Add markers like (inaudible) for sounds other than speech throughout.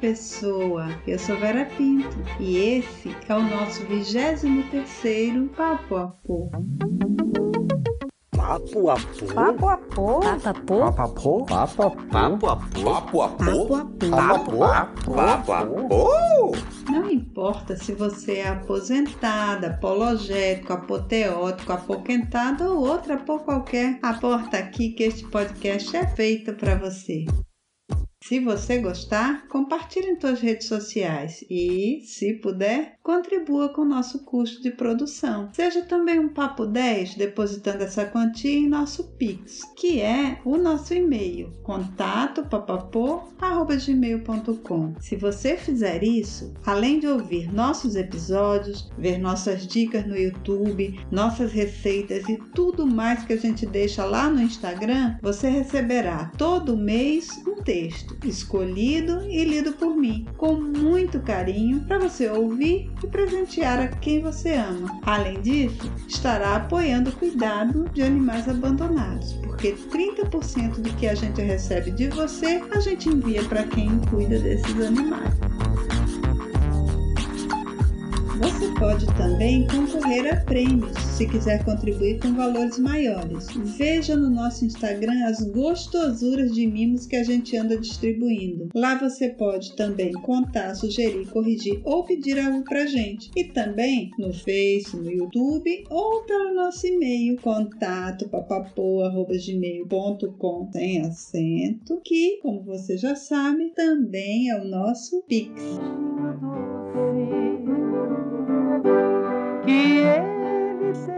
pessoa. Eu sou Vera Pinto e esse é o nosso 23º Papo a Pô. Papo. a Pô. Papo a Papo. Papo a Papo. Papo a Papo. Papo a Pô. Papo a Pô. Não importa se você é aposentada, apologético, apoteótico, apoquentado ou outra por qualquer, aporta aqui que este podcast é feito para você. Se você gostar, compartilhe em suas redes sociais e, se puder, contribua com o nosso custo de produção. Seja também um Papo 10 depositando essa quantia em nosso Pix, que é o nosso e-mail, contato papapô.gmail.com. Se você fizer isso, além de ouvir nossos episódios, ver nossas dicas no YouTube, nossas receitas e tudo mais que a gente deixa lá no Instagram, você receberá todo mês um texto escolhido e lido por mim, com muito carinho para você ouvir e presentear a quem você ama. Além disso, estará apoiando o cuidado de animais abandonados, porque 30% do que a gente recebe de você, a gente envia para quem cuida desses animais. Você pode também concorrer a prêmios se quiser contribuir com valores maiores. Veja no nosso Instagram as gostosuras de mimos que a gente anda distribuindo. Lá você pode também contar, sugerir, corrigir ou pedir algo pra gente. E também no Face, no YouTube ou pelo nosso e-mail contato papapoa.gmail.com sem acento, que, como você já sabe, também é o nosso Pix.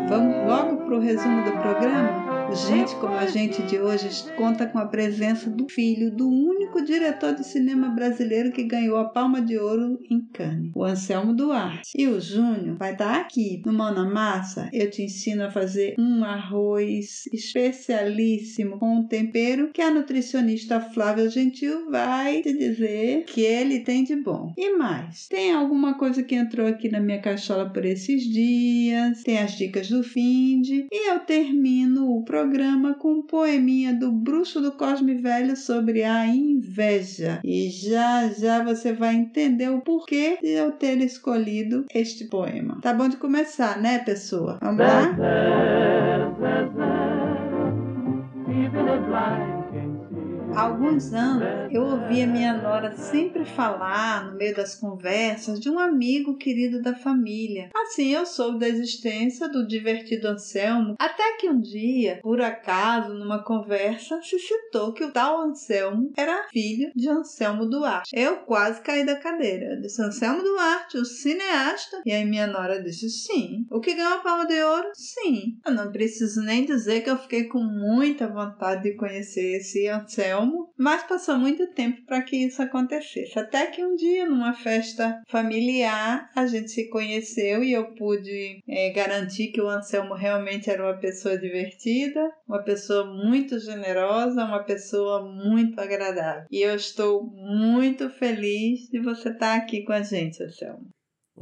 Vamos logo para o resumo do programa? Gente como a gente de hoje conta com a presença do filho do único diretor de cinema brasileiro que ganhou a Palma de Ouro em Cannes, o Anselmo Duarte. E o Júnior vai estar aqui no Mão na Massa. Eu te ensino a fazer um arroz especialíssimo com um tempero que a nutricionista Flávia Gentil vai te dizer que ele tem de bom. E mais, tem alguma coisa que entrou aqui na minha cachola por esses dias, tem as dicas do finde e eu termino o programa programa com um poeminha do Bruxo do Cosme Velho sobre a inveja. E já já você vai entender o porquê de eu ter escolhido este poema. Tá bom de começar, né, pessoa? Vamos lá? Há alguns anos eu ouvia minha nora sempre falar, no meio das conversas, de um amigo querido da família. Assim eu soube da existência do divertido Anselmo, até que um dia, por acaso, numa conversa, se citou que o tal Anselmo era filho de Anselmo Duarte. Eu quase caí da cadeira. Eu disse Anselmo Duarte, o cineasta. E aí minha nora disse sim. O que ganhou a palma de ouro? Sim. Eu não preciso nem dizer que eu fiquei com muita vontade de conhecer esse Anselmo mas passou muito tempo para que isso acontecesse. Até que um dia, numa festa familiar, a gente se conheceu e eu pude é, garantir que o Anselmo realmente era uma pessoa divertida, uma pessoa muito generosa, uma pessoa muito agradável. E eu estou muito feliz de você estar aqui com a gente, Anselmo.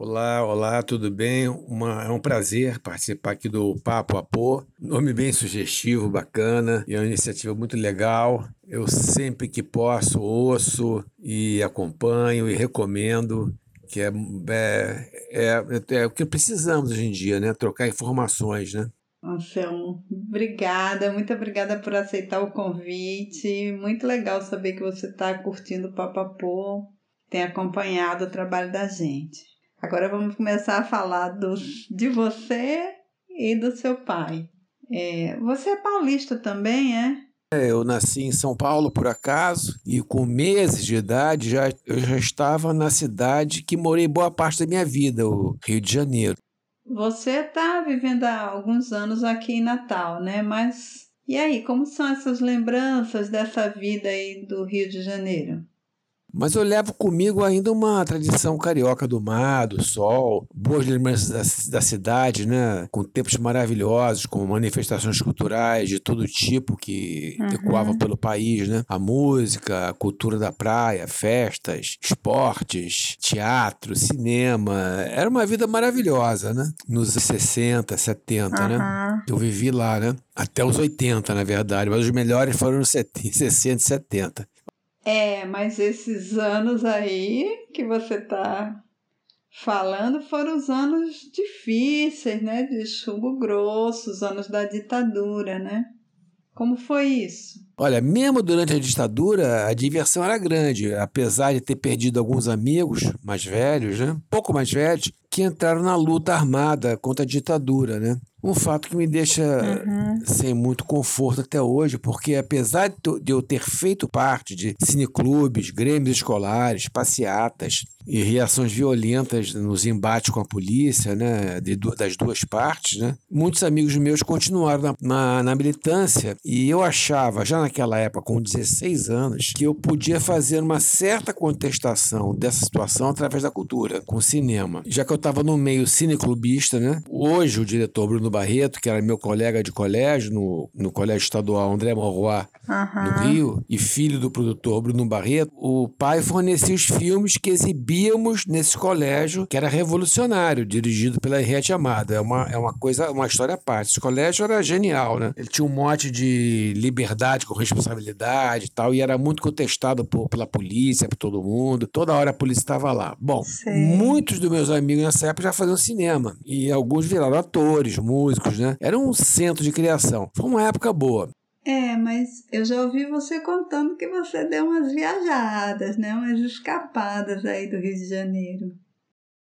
Olá, olá, tudo bem? Uma, é um prazer participar aqui do Papo a Pô. Nome bem sugestivo, bacana, e é uma iniciativa muito legal. Eu sempre que posso ouço e acompanho e recomendo, que é, é, é, é o que precisamos hoje em dia, né? Trocar informações, né? Anselmo, obrigada, muito obrigada por aceitar o convite. Muito legal saber que você está curtindo o Papapô, tem acompanhado o trabalho da gente. Agora vamos começar a falar do, de você e do seu pai. É, você é paulista também, é? é? Eu nasci em São Paulo, por acaso, e com meses de idade já, eu já estava na cidade que morei boa parte da minha vida, o Rio de Janeiro. Você está vivendo há alguns anos aqui em Natal, né? Mas e aí, como são essas lembranças dessa vida aí do Rio de Janeiro? Mas eu levo comigo ainda uma tradição carioca do mar, do sol, boas lembranças da, da cidade, né? Com tempos maravilhosos, com manifestações culturais de todo tipo que uhum. ecoavam pelo país, né? A música, a cultura da praia, festas, esportes, teatro, cinema. Era uma vida maravilhosa, né? Nos 60, 70, uhum. né? Eu vivi lá, né? Até os 80, na verdade, mas os melhores foram nos 60 e 70. É, mas esses anos aí que você está falando foram os anos difíceis, né? De chumbo grosso, os anos da ditadura, né? Como foi isso? Olha, mesmo durante a ditadura, a diversão era grande, apesar de ter perdido alguns amigos mais velhos, né? pouco mais velhos, que entraram na luta armada contra a ditadura, né? Um fato que me deixa uhum. sem muito conforto até hoje, porque apesar de eu ter feito parte de cineclubes, grêmios escolares, passeatas e reações violentas nos embates com a polícia, né, de, das duas partes, né, muitos amigos meus continuaram na, na, na militância e eu achava, já naquela época, com 16 anos, que eu podia fazer uma certa contestação dessa situação através da cultura, com o cinema. Já que eu estava no meio cineclubista, né, hoje o diretor Bruno Barreto, que era meu colega de colégio no, no Colégio Estadual André Morroy, uhum. no Rio, e filho do produtor Bruno Barreto, o pai fornecia os filmes que exibíamos nesse colégio, que era revolucionário, dirigido pela Henriette Amado. É uma, é uma coisa, uma história à parte. Esse colégio era genial, né? Ele tinha um mote de liberdade com responsabilidade e tal, e era muito contestado por, pela polícia, por todo mundo. Toda hora a polícia estava lá. Bom, Sim. muitos dos meus amigos nessa época já faziam cinema, e alguns viraram atores, músicos, né? Era um centro de criação. Foi uma época boa. É, mas eu já ouvi você contando que você deu umas viajadas, né? Umas escapadas aí do Rio de Janeiro.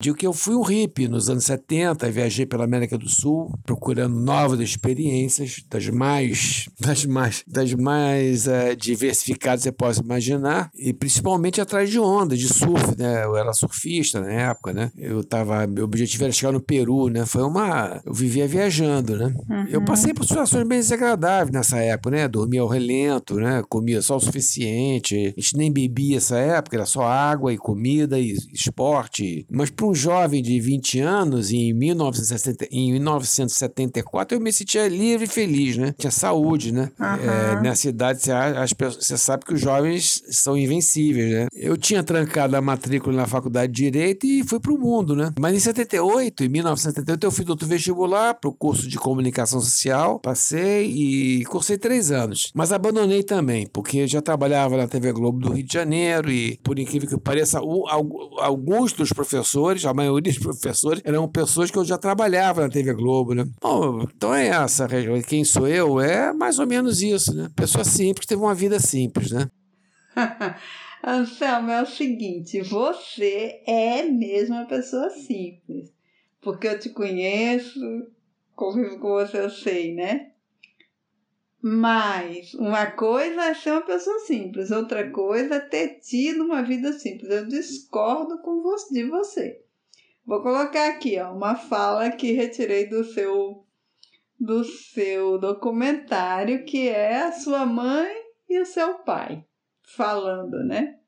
Digo que eu fui um hippie nos anos 70, viajei pela América do Sul, procurando novas experiências, das mais, (laughs) das mais, das mais é, diversificadas você possa imaginar, e principalmente atrás de onda, de surf, né? Eu era surfista na época, né? Eu tava, meu objetivo era chegar no Peru, né? Foi uma, eu vivia viajando, né? Uhum. Eu passei por situações bem desagradáveis nessa época, né? Dormia ao relento, né? Comia só o suficiente, a gente nem bebia essa época, era só água e comida e esporte, mas para um jovem de 20 anos, em, 1960, em 1974, eu me sentia livre e feliz, né? Tinha saúde, né? Uhum. É, nessa idade, você, as pessoas, você sabe que os jovens são invencíveis, né? Eu tinha trancado a matrícula na faculdade de Direito e fui para o mundo, né? Mas em 78, em 1978, eu fiz outro vestibular para o curso de Comunicação Social, passei e cursei três anos. Mas abandonei também, porque já trabalhava na TV Globo do Rio de Janeiro e, por incrível que pareça, alguns dos professores professores, a maioria dos professores eram pessoas que eu já trabalhava na TV Globo, né? Bom, então é essa, quem sou eu? É mais ou menos isso, né? Pessoa simples, teve uma vida simples, né? (laughs) Anselmo, é o seguinte, você é mesmo uma pessoa simples. Porque eu te conheço, convivo com você, eu sei, né? Mas uma coisa é ser uma pessoa simples, outra coisa é ter tido uma vida simples. Eu discordo com você, de você. Vou colocar aqui, ó, uma fala que retirei do seu do seu documentário, que é a sua mãe e o seu pai falando, né?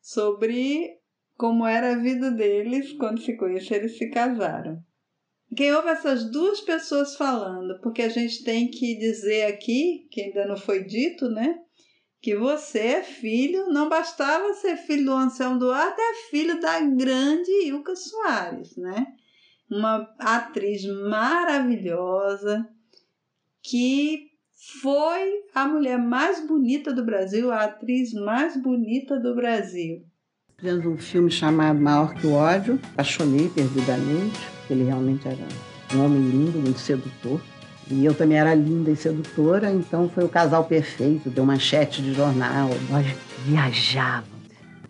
Sobre como era a vida deles quando se conheceram e se casaram. Quem ouve essas duas pessoas falando, porque a gente tem que dizer aqui, que ainda não foi dito, né? Que você é filho, não bastava ser filho do Anselmo Duarte, é filho da grande Ilka Soares, né? Uma atriz maravilhosa que foi a mulher mais bonita do Brasil, a atriz mais bonita do Brasil. Fizemos um filme chamado Maior que o Ódio, apaixonei perdidamente, ele realmente era um homem lindo, muito sedutor. E eu também era linda e sedutora, então foi o casal perfeito, deu manchete de jornal, nós viajávamos.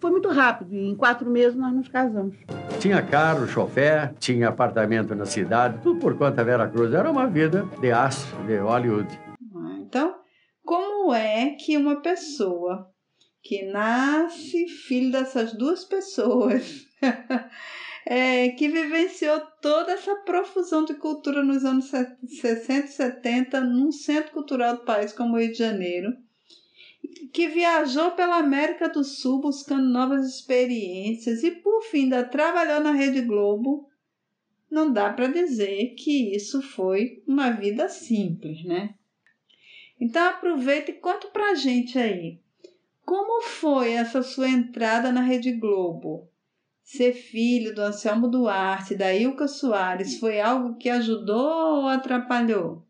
Foi muito rápido e em quatro meses nós nos casamos. Tinha carro, chofer, tinha apartamento na cidade, tudo por conta da Vera Cruz. Era uma vida de astro, de Hollywood. Então, como é que uma pessoa que nasce filho dessas duas pessoas (laughs) é, que vivenciou toda essa profusão de cultura nos anos 60 e 70 num centro cultural do país como o Rio de Janeiro, que viajou pela América do Sul buscando novas experiências e, por fim, ainda trabalhou na Rede Globo. Não dá para dizer que isso foi uma vida simples, né? Então aproveita e conta pra gente aí. Como foi essa sua entrada na Rede Globo? Ser filho do Anselmo Duarte e da Ilka Soares foi algo que ajudou ou atrapalhou?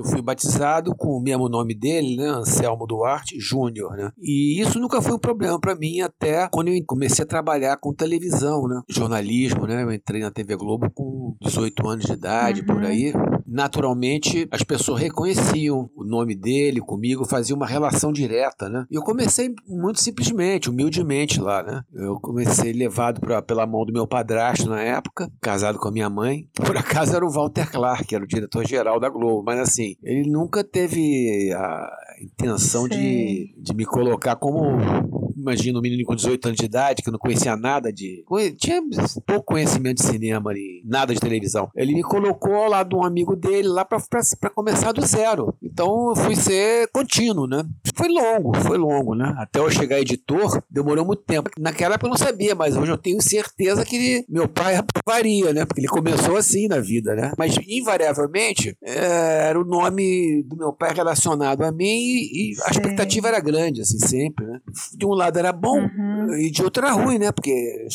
eu fui batizado com o mesmo nome dele, né, Anselmo Duarte Júnior, né? E isso nunca foi um problema para mim até quando eu comecei a trabalhar com televisão, né? Jornalismo, né? Eu entrei na TV Globo com 18 anos de idade, uhum. por aí. Naturalmente, as pessoas reconheciam o nome dele comigo, faziam uma relação direta, né? E eu comecei muito simplesmente, humildemente lá, né? Eu comecei levado pra, pela mão do meu padrasto na época, casado com a minha mãe. (laughs) Por acaso era o Walter Clark, que era o diretor-geral da Globo, mas assim, ele nunca teve a intenção de, de me colocar como imagina um menino com 18 anos de idade, que não conhecia nada de. Tinha pouco conhecimento de cinema ali, nada de televisão. Ele me colocou ao lado de um amigo dele lá para começar do zero. Então eu fui ser contínuo, né? Foi longo, foi longo, né? Até eu chegar editor, demorou muito tempo. Naquela época eu não sabia, mas hoje eu tenho certeza que ele, meu pai aprovaria, né? Porque ele começou assim na vida, né? Mas invariavelmente é, era o nome do meu pai relacionado a mim e, e a expectativa era grande, assim, sempre, né? De um lado lado era bom uhum. e de outro era ruim, né? Porque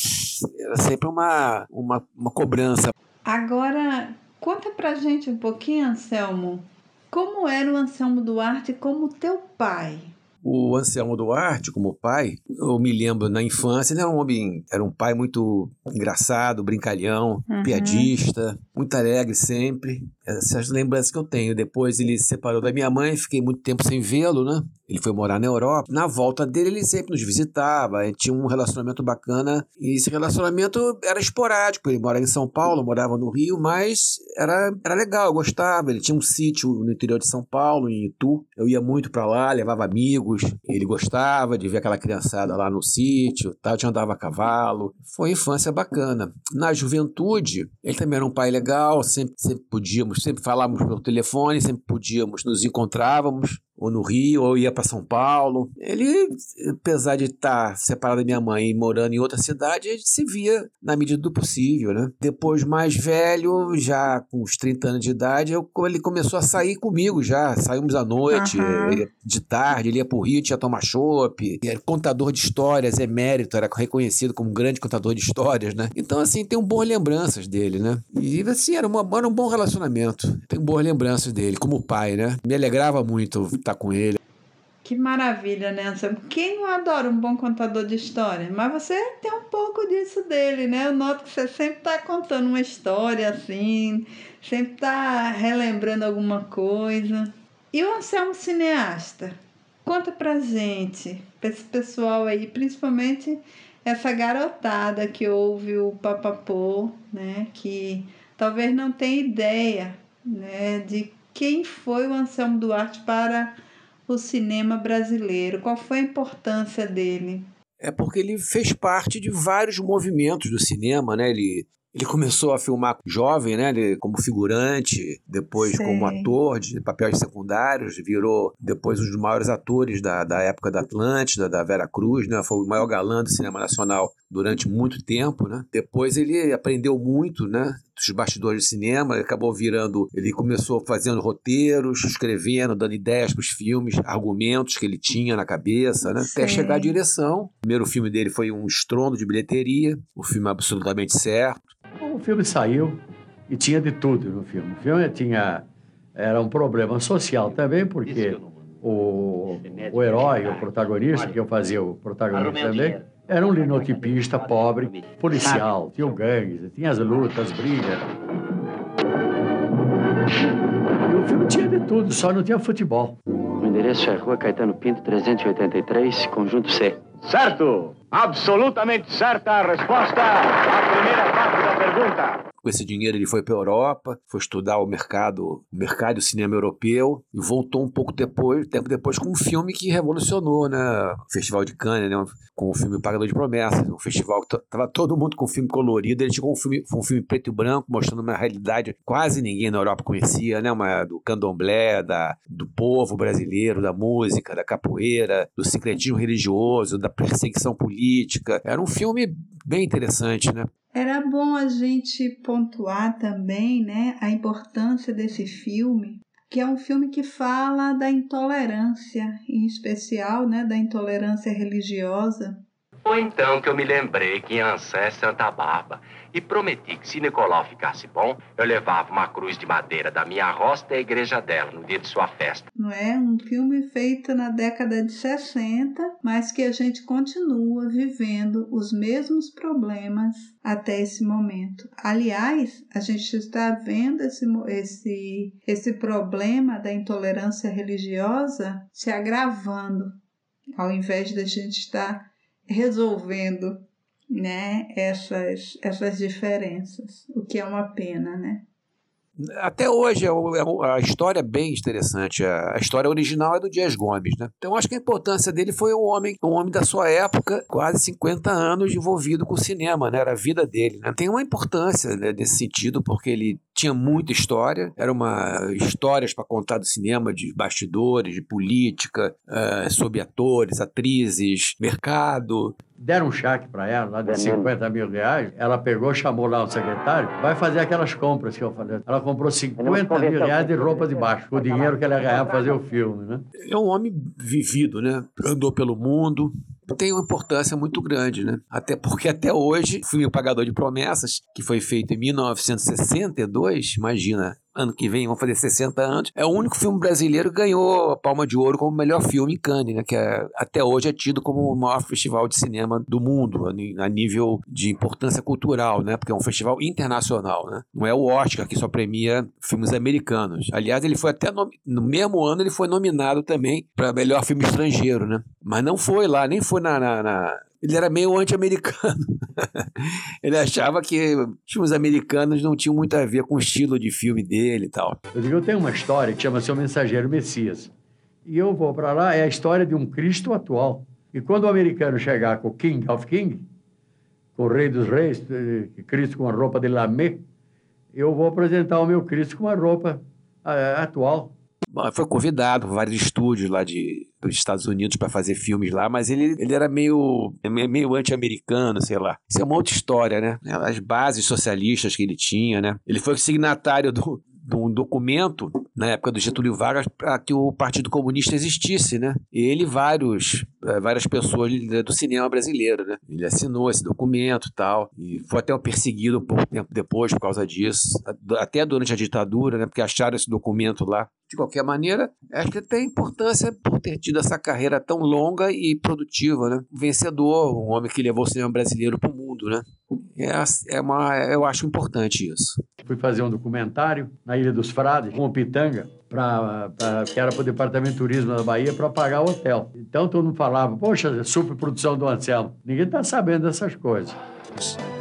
era sempre uma, uma, uma cobrança. Agora, conta pra gente um pouquinho, Anselmo, como era o Anselmo Duarte como teu pai? O Anselmo Duarte, como pai, eu me lembro na infância, ele era um homem, era um pai muito engraçado, brincalhão, uhum. piadista, muito alegre sempre. Essas lembranças que eu tenho. Depois ele se separou da minha mãe, fiquei muito tempo sem vê-lo, né? Ele foi morar na Europa. Na volta dele, ele sempre nos visitava, tinha um relacionamento bacana. E esse relacionamento era esporádico. Ele morava em São Paulo, morava no Rio, mas era, era legal, eu gostava. Ele tinha um sítio no interior de São Paulo, em Itu. Eu ia muito para lá, levava amigos. Ele gostava de ver aquela criançada lá no sítio, tal. Eu andava a cavalo. Foi infância bacana. Na juventude, ele também era um pai legal, sempre, sempre podíamos, sempre falávamos pelo telefone, sempre podíamos, nos encontrávamos ou no Rio, ou ia para São Paulo. Ele, apesar de estar separado da minha mãe e morando em outra cidade, a gente se via na medida do possível, né? Depois, mais velho, já com uns 30 anos de idade, eu, ele começou a sair comigo já. Saímos à noite, uhum. de tarde, ele ia pro Rio, tinha tomar chopp. Era contador de histórias, emérito, era reconhecido como um grande contador de histórias, né? Então, assim, tenho boas lembranças dele, né? E, assim, era, uma, era um bom relacionamento. Tenho boas lembranças dele, como pai, né? Me alegrava muito estar com ele. Que maravilha, né, Anselmo? Quem não adora um bom contador de história? Mas você tem um pouco disso dele, né? Eu noto que você sempre está contando uma história assim, sempre está relembrando alguma coisa. E o Anselmo cineasta? Conta pra gente, pra esse pessoal aí, principalmente essa garotada que ouve o Papapô, né? Que talvez não tenha ideia né, de quem foi o Anselmo Duarte para o cinema brasileiro? Qual foi a importância dele? É porque ele fez parte de vários movimentos do cinema, né? Ele ele começou a filmar jovem, né? Ele, como figurante, depois Sei. como ator de papéis secundários, virou depois um dos maiores atores da, da época da Atlântida, da Vera Cruz, né? Foi o maior galã do cinema nacional durante muito tempo, né? Depois ele aprendeu muito, né? Dos bastidores de cinema, ele acabou virando. Ele começou fazendo roteiros, escrevendo, dando ideias para os filmes, argumentos que ele tinha na cabeça, né? Até chegar à direção. O primeiro filme dele foi um estrondo de bilheteria, o um filme absolutamente certo. O filme saiu e tinha de tudo no filme. O filme tinha era um problema social também, porque o, o herói, o protagonista, que eu fazia o protagonista também, era um linotipista pobre, policial, tinha gangues, tinha as lutas, as brigas. E o filme tinha de tudo, só não tinha futebol. O endereço é Rua Caetano Pinto, 383, conjunto C. Certo! Absolutamente certa a resposta à primeira parte da pergunta. Com esse dinheiro ele foi para a Europa, foi estudar o mercado, o mercado do cinema europeu e voltou um pouco depois, tempo depois com um filme que revolucionou, né? O Festival de Cannes, né? Com o filme Pagador de Promessas, um festival que tava todo mundo com filme colorido, ele chegou um filme, um filme preto e branco mostrando uma realidade que quase ninguém na Europa conhecia, né? Uma do candomblé, da do povo brasileiro, da música, da capoeira, do secretismo religioso, da perseguição política. Era um filme bem interessante, né? Era bom a gente pontuar também né, a importância desse filme, que é um filme que fala da intolerância, em especial né, da intolerância religiosa. Foi então que eu me lembrei que Ançã é Santa Barba e prometi que se Nicolau ficasse bom, eu levava uma cruz de madeira da minha roça a igreja dela no dia de sua festa. Não é um filme feito na década de 60, mas que a gente continua vivendo os mesmos problemas até esse momento. Aliás, a gente está vendo esse, esse, esse problema da intolerância religiosa se agravando, ao invés da gente estar resolvendo né, essas, essas diferenças, o que é uma pena, né? Até hoje é, é a história é bem interessante. A história original é do Dias Gomes, né? Então acho que a importância dele foi um homem, um homem da sua época, quase 50 anos envolvido com o cinema, né? Era a vida dele, né? Tem uma importância né, nesse sentido porque ele tinha muita história, era uma histórias para contar do cinema, de bastidores, de política, uh, sobre atores, atrizes, mercado. Deram um cheque para ela, lá de 50 mil reais. Ela pegou, chamou lá o secretário, vai fazer aquelas compras que eu falei. Ela comprou 50 mil reais de roupa de baixo, com o dinheiro que ela ganhava para fazer o filme, né? É um homem vivido, né? Andou pelo mundo, tem uma importância muito grande, né? Até porque até hoje, o filme Pagador de Promessas, que foi feito em 1962, imagina, ano que vem vão fazer 60 anos. É o único filme brasileiro que ganhou a Palma de Ouro como melhor filme em Cannes, né? Que é, até hoje é tido como o maior festival de cinema do mundo, a nível de importância cultural, né? Porque é um festival internacional, né? Não é o Oscar que só premia filmes americanos. Aliás, ele foi até no, mesmo ano ele foi nominado também para melhor filme estrangeiro, né? Mas não foi lá, nem foi na, na, na ele era meio anti-americano. (laughs) ele achava que os filmes americanos não tinham muito a ver com o estilo de filme dele e tal. Eu tenho uma história que chama-se O Mensageiro Messias. E eu vou para lá, é a história de um Cristo atual. E quando o americano chegar com o King of King, com o Rei dos Reis, eh, Cristo com a roupa de lamé, eu vou apresentar o meu Cristo com a roupa uh, atual. Foi convidado por vários estúdios lá de, dos Estados Unidos para fazer filmes lá, mas ele, ele era meio, meio anti-americano, sei lá. Isso é uma outra história, né? As bases socialistas que ele tinha, né? Ele foi signatário do, de um documento na época do Getúlio Vargas para que o Partido Comunista existisse, né? Ele e vários, é, várias pessoas do cinema brasileiro, né? Ele assinou esse documento tal, e foi até perseguido um pouco tempo depois por causa disso, até durante a ditadura, né? Porque acharam esse documento lá. De qualquer maneira, acho que tem importância por ter tido essa carreira tão longa e produtiva, né? Vencedor, um homem que levou o cinema brasileiro para o mundo, né? É, é uma, eu acho importante isso. Fui fazer um documentário na Ilha dos Frades com o Pitanga, pra, pra, que era para o Departamento de Turismo da Bahia, para pagar o hotel. Então todo mundo falava, poxa, superprodução do Anselmo. Ninguém está sabendo dessas coisas.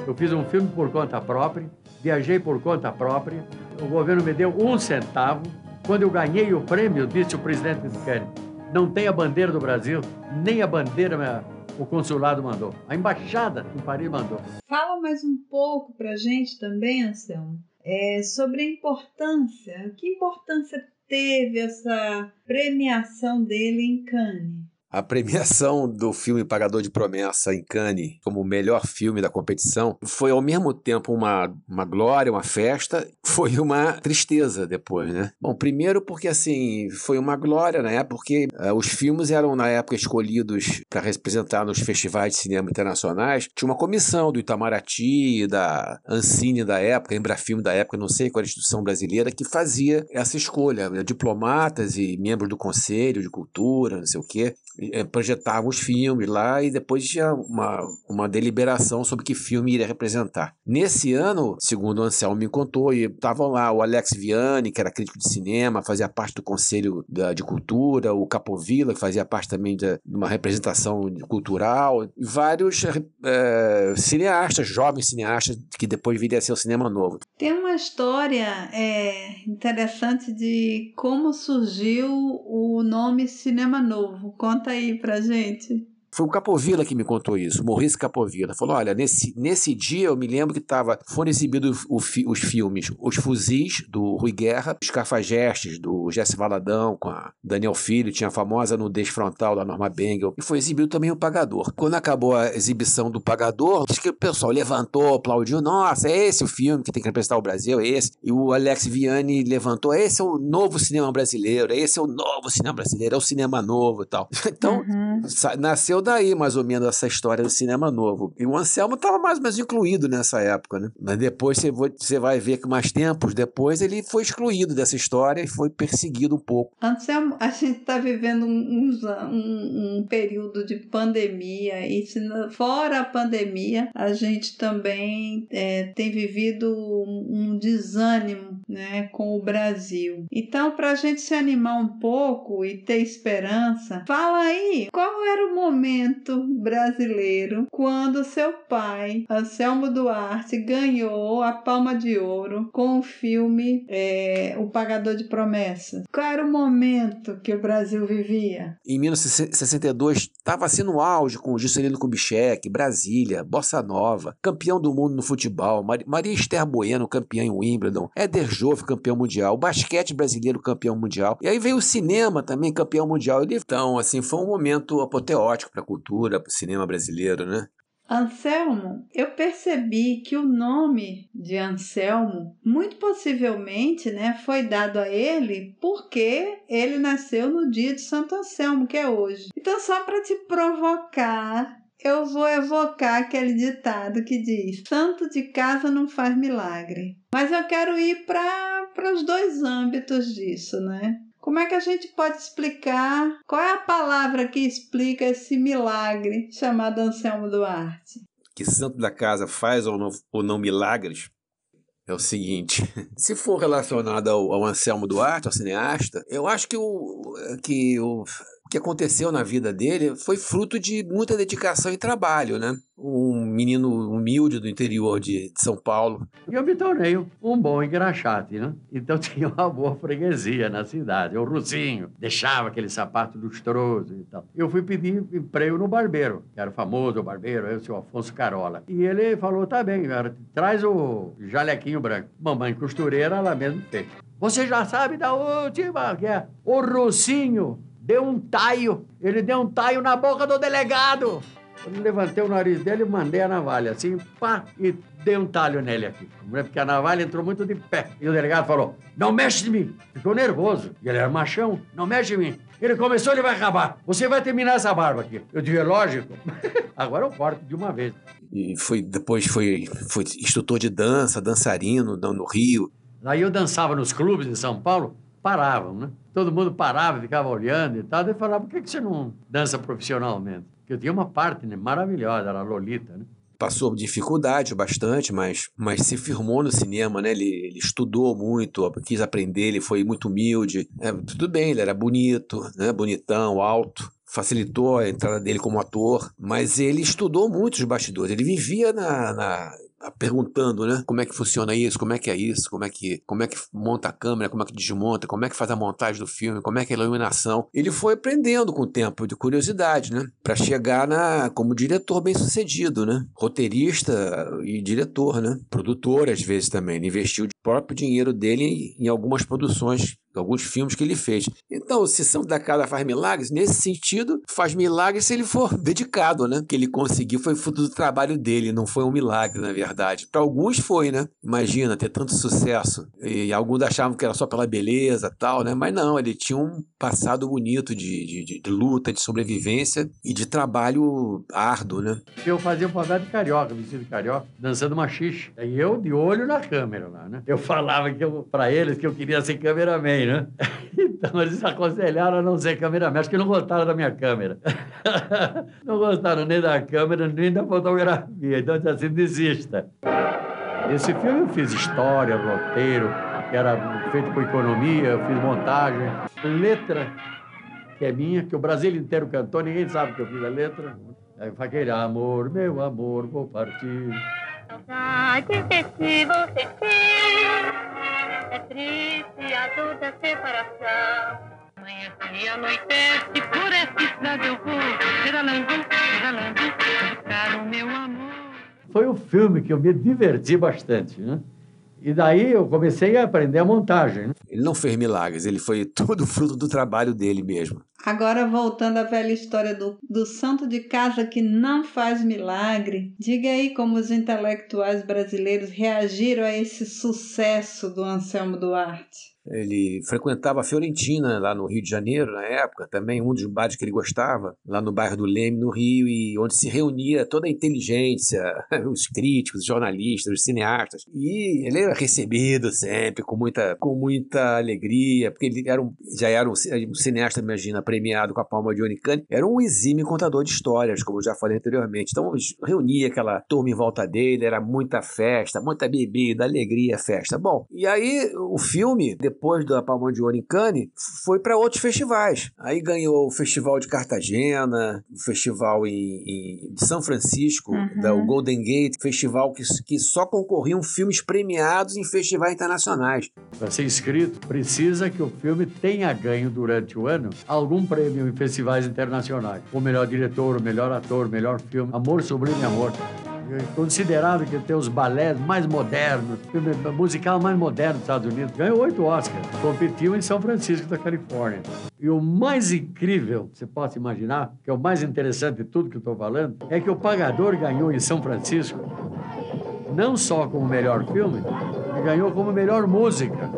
Eu fiz um filme por conta própria, viajei por conta própria, o governo me deu um centavo. Quando eu ganhei o prêmio, disse o presidente do Quênia, não tem a bandeira do Brasil, nem a bandeira o consulado mandou. A embaixada em Paris mandou. Fala mais um pouco para gente também, Anselmo, é, sobre a importância, que importância teve essa premiação dele em Cannes? A premiação do filme Pagador de Promessa em Cannes como melhor filme da competição foi ao mesmo tempo uma, uma glória, uma festa, (laughs) foi uma tristeza depois, né? Bom, primeiro porque assim, foi uma glória, né? Porque uh, os filmes eram na época escolhidos para representar nos festivais de cinema internacionais. Tinha uma comissão do Itamaraty, da Ancine da época, Embrafilme da época, não sei qual era a instituição brasileira, que fazia essa escolha. Né? Diplomatas e membros do Conselho de Cultura, não sei o quê, é, projetavam os filmes lá e depois tinha uma, uma deliberação sobre que filme iria representar. Nesse ano, segundo o Anselmo me contou, estavam lá o Alex Vianney, que era crítico de cinema, fazia parte do Conselho da, de Cultura, o Capovilla, que fazia parte também de, de uma representação cultural, e vários é, cineastas, jovens cineastas, que depois viria a ser o cinema novo. Tem uma história é, interessante de como surgiu o nome Cinema Novo. Conta aí pra gente. Foi o Capovilla que me contou isso, Maurice Capovilla. Falou: olha, nesse, nesse dia eu me lembro que tava, foram exibidos fi, os filmes Os Fuzis, do Rui Guerra, Os Cafajestes, do Jesse Valadão, com a Daniel Filho, tinha a famosa nudez frontal da Norma Bengel, e foi exibido também o Pagador. Quando acabou a exibição do Pagador, diz que o pessoal levantou, aplaudiu: nossa, é esse o filme que tem que representar o Brasil, é esse. E o Alex Vianney levantou: esse é o novo cinema brasileiro, esse é o novo cinema brasileiro, é o cinema novo e tal. (laughs) Então, uhum. nasceu daí, mais ou menos, essa história do cinema novo. E o Anselmo estava mais ou menos incluído nessa época, né? Mas depois você vai ver que mais tempos depois ele foi excluído dessa história e foi perseguido um pouco. Anselmo, a gente está vivendo um, um, um, período de pandemia e fora a pandemia a gente também é, tem vivido um desânimo né, com o Brasil. Então, para a gente se animar um pouco e ter esperança, fala aí qual era o momento brasileiro quando seu pai, Anselmo Duarte, ganhou a Palma de Ouro com o filme é, O Pagador de Promessas. Qual era o momento que o Brasil vivia? Em 1962, estava sendo no auge com Juscelino Kubitschek, Brasília, Bossa Nova, campeão do mundo no futebol, Maria Esther Bueno, campeã em Wimbledon, Éder Joff, campeão mundial, basquete brasileiro, campeão mundial. E aí veio o cinema também, campeão mundial. Então, assim, foi um momento apoteótico para cultura, para o cinema brasileiro, né? Anselmo, eu percebi que o nome de Anselmo, muito possivelmente, né, foi dado a ele porque ele nasceu no dia de Santo Anselmo, que é hoje. Então, só para te provocar, eu vou evocar aquele ditado que diz: Santo de casa não faz milagre. Mas eu quero ir para os dois âmbitos disso, né? Como é que a gente pode explicar? Qual é a palavra que explica esse milagre chamado Anselmo Duarte? Que santo da casa faz ou não, ou não milagres? É o seguinte, (laughs) se for relacionado ao, ao Anselmo Duarte, ao cineasta, eu acho que o, que o que aconteceu na vida dele foi fruto de muita dedicação e trabalho, né? Um menino humilde do interior de, de São Paulo. E eu me tornei um bom engraxate, né? Então (laughs) tinha uma boa freguesia na cidade. O Rucinho deixava aquele sapato lustroso e tal. Eu fui pedir emprego no barbeiro, que era o famoso barbeiro, eu, o seu Afonso Carola. E ele falou, tá bem, cara, traz o jalequinho branco. Mamãe costureira, ela mesmo fez. Você já sabe da última, que é o Rucinho deu um taio. Ele deu um taio na boca do delegado. Eu levantei o nariz dele e mandei a navalha, assim, pá, e dei um talho nele aqui. Porque a navalha entrou muito de pé. E o delegado falou: Não mexe em mim. Ficou nervoso. E ele era machão: Não mexe em mim. Ele começou, ele vai acabar. Você vai terminar essa barba aqui. Eu disse: lógico. (laughs) Agora eu corto de uma vez. E foi, depois foi, foi instrutor de dança, dançarino no Rio. Aí eu dançava nos clubes de São Paulo, paravam, né? todo mundo parava, ficava olhando e tal. Daí falava, por que, que você não dança profissionalmente? Eu tinha uma parte né, maravilhosa, era a Lolita, né? Passou dificuldade bastante, mas, mas se firmou no cinema, né? Ele, ele estudou muito, quis aprender, ele foi muito humilde. É, tudo bem, ele era bonito, né? bonitão, alto facilitou a entrada dele como ator, mas ele estudou muito os bastidores. Ele vivia na, na perguntando, né? Como é que funciona isso, como é que é isso, como é que, como é que monta a câmera, como é que desmonta, como é que faz a montagem do filme, como é que é a iluminação. Ele foi aprendendo com o tempo, de curiosidade, né? Para chegar na como diretor bem sucedido, né? Roteirista e diretor, né? Produtor às vezes também. Ele investiu o próprio dinheiro dele em algumas produções alguns filmes que ele fez. Então, se São da Casa faz milagres, nesse sentido, faz milagres se ele for (laughs) dedicado, né? Que ele conseguiu foi fruto do trabalho dele, não foi um milagre, na verdade. Para alguns foi, né? Imagina ter tanto sucesso. E alguns achavam que era só pela beleza tal, né? Mas não, ele tinha um passado bonito de, de, de luta, de sobrevivência e de trabalho árduo, né? Eu fazia um papel de carioca, vestido de carioca, dançando machixe. E eu de olho na câmera lá, né? Eu falava que para eles que eu queria ser cameraman né? (laughs) Então eles aconselharam a não ser cameraman. Acho que não gostaram da minha câmera. (laughs) Não gostaram nem da câmera, nem da fotografia. Então, assim, desista. Esse filme eu fiz história, roteiro, que era feito com economia, eu fiz montagem, letra, que é minha, que o Brasil inteiro cantou, ninguém sabe que eu fiz a letra. Aí aquele amor, meu amor, vou partir. Saudade se você é triste a dor separação. Amanhece e anoitece, por essa estrada eu vou, pedalando, pedalando, buscar o meu amor. Foi um filme que eu me diverti bastante, né? E daí eu comecei a aprender a montagem. Né? Ele não fez milagres, ele foi (laughs) tudo fruto do trabalho dele mesmo. Agora, voltando à velha história do, do santo de casa que não faz milagre, diga aí como os intelectuais brasileiros reagiram a esse sucesso do Anselmo Duarte. Ele frequentava a Fiorentina, lá no Rio de Janeiro, na época, também um dos bares que ele gostava, lá no bairro do Leme, no Rio, e onde se reunia toda a inteligência, (laughs) os críticos, os jornalistas, os cineastas. E ele era recebido sempre com muita, com muita alegria, porque ele era um, já era um, cineasta, imagina, premiado com a palma de Onicane, era um exímio contador de histórias, como eu já falei anteriormente. Então, reunia aquela turma em volta dele, era muita festa, muita bebida, alegria, festa. Bom, e aí o filme, depois da Palma de Ouro em Cannes, foi para outros festivais. Aí ganhou o Festival de Cartagena, o Festival em, em São Francisco, uhum. da Golden Gate, festival que, que só concorriam filmes premiados em festivais internacionais. Para ser inscrito, precisa que o filme tenha ganho durante o ano algum prêmio em festivais internacionais. O melhor diretor, o melhor ator, o melhor filme. Amor Sublime Amor considerado que tem os balés mais modernos, o musical mais moderno dos Estados Unidos. Ganhou oito Oscars. Competiu em São Francisco da Califórnia. E o mais incrível, você pode imaginar, que é o mais interessante de tudo que eu estou falando, é que o Pagador ganhou em São Francisco, não só como melhor filme, ganhou como melhor música.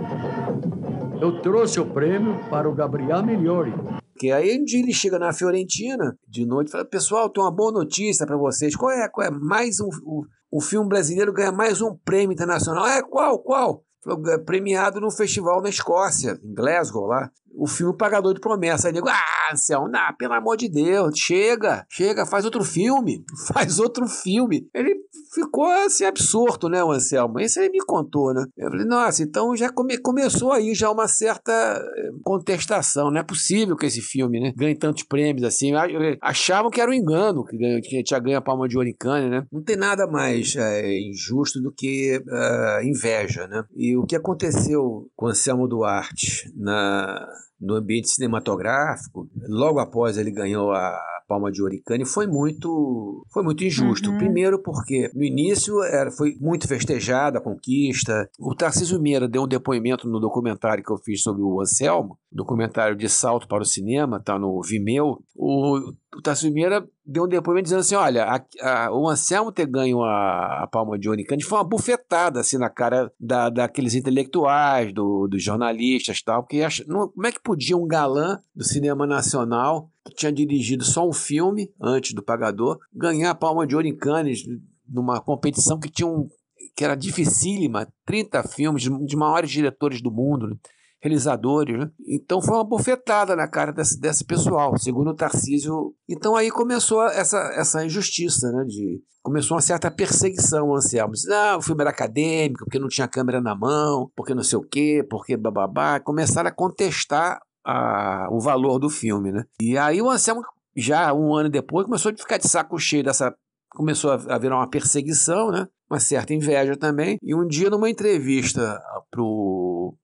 Eu trouxe o prêmio para o Gabriel Migliori. Que aí um dia ele chega na Fiorentina de noite e fala: Pessoal, tem uma boa notícia para vocês. Qual é? Qual é? Mais um. O, filme brasileiro ganha mais um prêmio internacional. É, qual? Qual? É premiado no festival na Escócia, em Glasgow, lá o filme Pagador de Promessa. Aí nego, ah, Anselmo, não, pelo amor de Deus, chega, chega, faz outro filme, (laughs) faz outro filme. Ele ficou assim absorto, né, o Anselmo? Esse ele me contou, né? Eu falei, nossa, então já come, começou aí já uma certa eh, contestação. Não é possível que esse filme, né, ganhe tantos prêmios assim. Achavam que era um engano, que, ganha, que tinha ganho a palma de ouro em Cannes, né? Não tem nada mais é, injusto do que uh, inveja, né? E o que aconteceu com o Anselmo Duarte na no ambiente cinematográfico, logo após ele ganhou a Palma de Oricane, foi muito, foi muito injusto. Uhum. Primeiro porque no início era, foi muito festejada a conquista. O Tarcísio Meira deu um depoimento no documentário que eu fiz sobre o Anselmo, documentário de salto para o cinema, tá no Vimeo. O, o Tarcísio Meira deu um depoimento dizendo assim: olha, a, a, o Anselmo ter ganho a, a palma de Onicane foi uma bufetada assim na cara da, daqueles intelectuais, do, dos jornalistas tal, porque ach, não, como é que podia um galã do cinema nacional, que tinha dirigido só um filme antes do Pagador, ganhar a palma de Cannes numa competição que tinha um que era dificílima, 30 filmes de maiores diretores do mundo. Realizadores. Né? Então foi uma bofetada na cara desse, desse pessoal, segundo o Tarcísio. Então aí começou essa, essa injustiça, né? De, começou uma certa perseguição Anselmo. Não, o filme era acadêmico, porque não tinha câmera na mão, porque não sei o quê, porque bababá. Começaram a contestar a, o valor do filme, né? E aí o Anselmo, já um ano depois, começou a ficar de saco cheio dessa começou a virar uma perseguição, né? uma certa inveja também. E um dia, numa entrevista